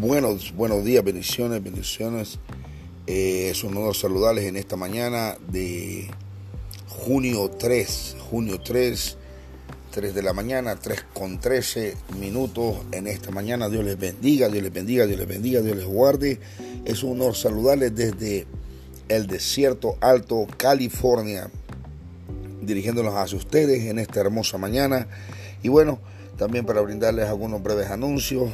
Buenos, buenos días, bendiciones, bendiciones. Eh, es un honor saludarles en esta mañana de junio 3, junio 3, 3 de la mañana, 3 con 13 minutos en esta mañana. Dios les bendiga, Dios les bendiga, Dios les bendiga, Dios les guarde. Es un honor saludarles desde el desierto alto, California, dirigiéndonos hacia ustedes en esta hermosa mañana. Y bueno, también para brindarles algunos breves anuncios.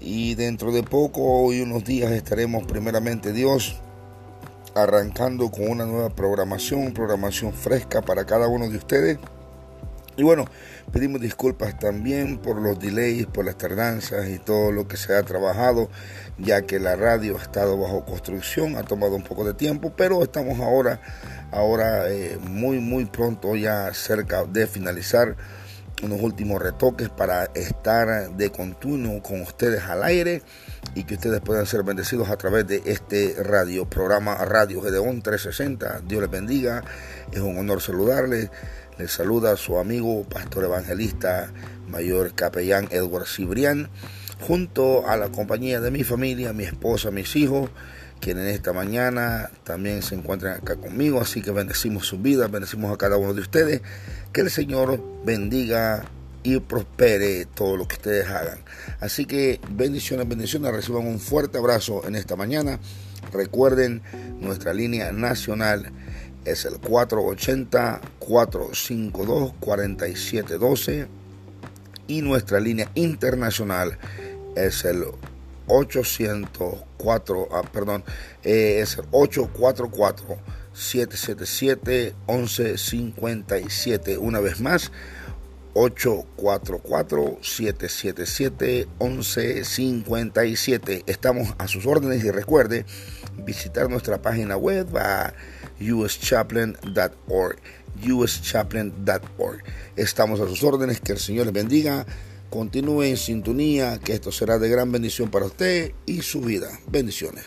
Y dentro de poco y unos días estaremos primeramente Dios arrancando con una nueva programación, programación fresca para cada uno de ustedes. Y bueno, pedimos disculpas también por los delays, por las tardanzas y todo lo que se ha trabajado, ya que la radio ha estado bajo construcción, ha tomado un poco de tiempo, pero estamos ahora, ahora eh, muy, muy pronto ya cerca de finalizar unos últimos retoques para estar de continuo con ustedes al aire y que ustedes puedan ser bendecidos a través de este radio, programa Radio Gedeón 360. Dios les bendiga, es un honor saludarles. Les saluda su amigo, pastor evangelista, mayor capellán Edward Cibrián, junto a la compañía de mi familia, mi esposa, mis hijos, quienes esta mañana también se encuentran acá conmigo, así que bendecimos sus vidas, bendecimos a cada uno de ustedes, que el Señor bendiga y prospere todo lo que ustedes hagan. Así que bendiciones, bendiciones, reciban un fuerte abrazo en esta mañana. Recuerden, nuestra línea nacional es el 480-452-4712 y nuestra línea internacional es el 804, ah, perdón, eh, es 844 777 1157. Una vez más, 844 777 1157. Estamos a sus órdenes y recuerde visitar nuestra página web a uschaplain.org uschaplain.org. Estamos a sus órdenes, que el Señor les bendiga. Continúe en sintonía, que esto será de gran bendición para usted y su vida. Bendiciones.